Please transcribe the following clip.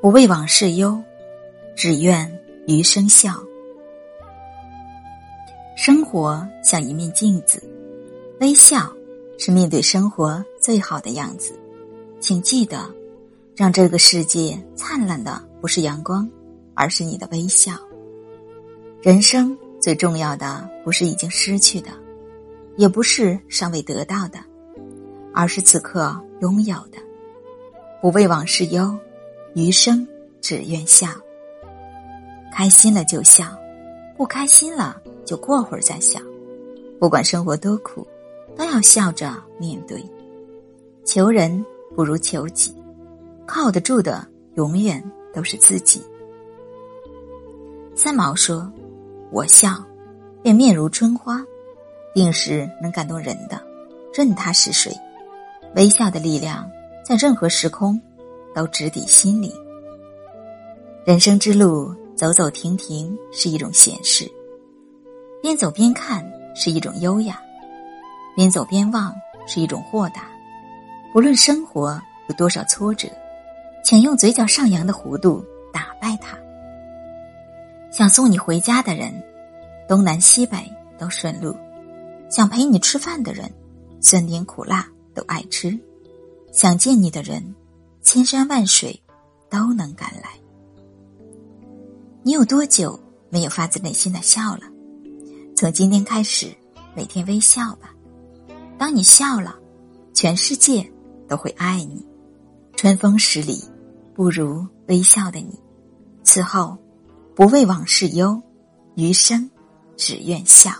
不为往事忧，只愿余生笑。生活像一面镜子，微笑是面对生活最好的样子。请记得，让这个世界灿烂的不是阳光，而是你的微笑。人生最重要的不是已经失去的，也不是尚未得到的，而是此刻拥有的。不为往事忧，余生只愿笑。开心了就笑，不开心了就过会儿再笑。不管生活多苦，都要笑着面对。求人不如求己，靠得住的永远都是自己。三毛说。我笑，便面如春花，定是能感动人的。任他是谁，微笑的力量在任何时空都直抵心灵。人生之路，走走停停是一种闲适；边走边看是一种优雅；边走边望是一种豁达。不论生活有多少挫折，请用嘴角上扬的弧度打败它。想送你回家的人，东南西北都顺路；想陪你吃饭的人，酸甜苦辣都爱吃；想见你的人，千山万水都能赶来。你有多久没有发自内心的笑了？从今天开始，每天微笑吧。当你笑了，全世界都会爱你。春风十里，不如微笑的你。此后。不为往事忧，余生只愿笑。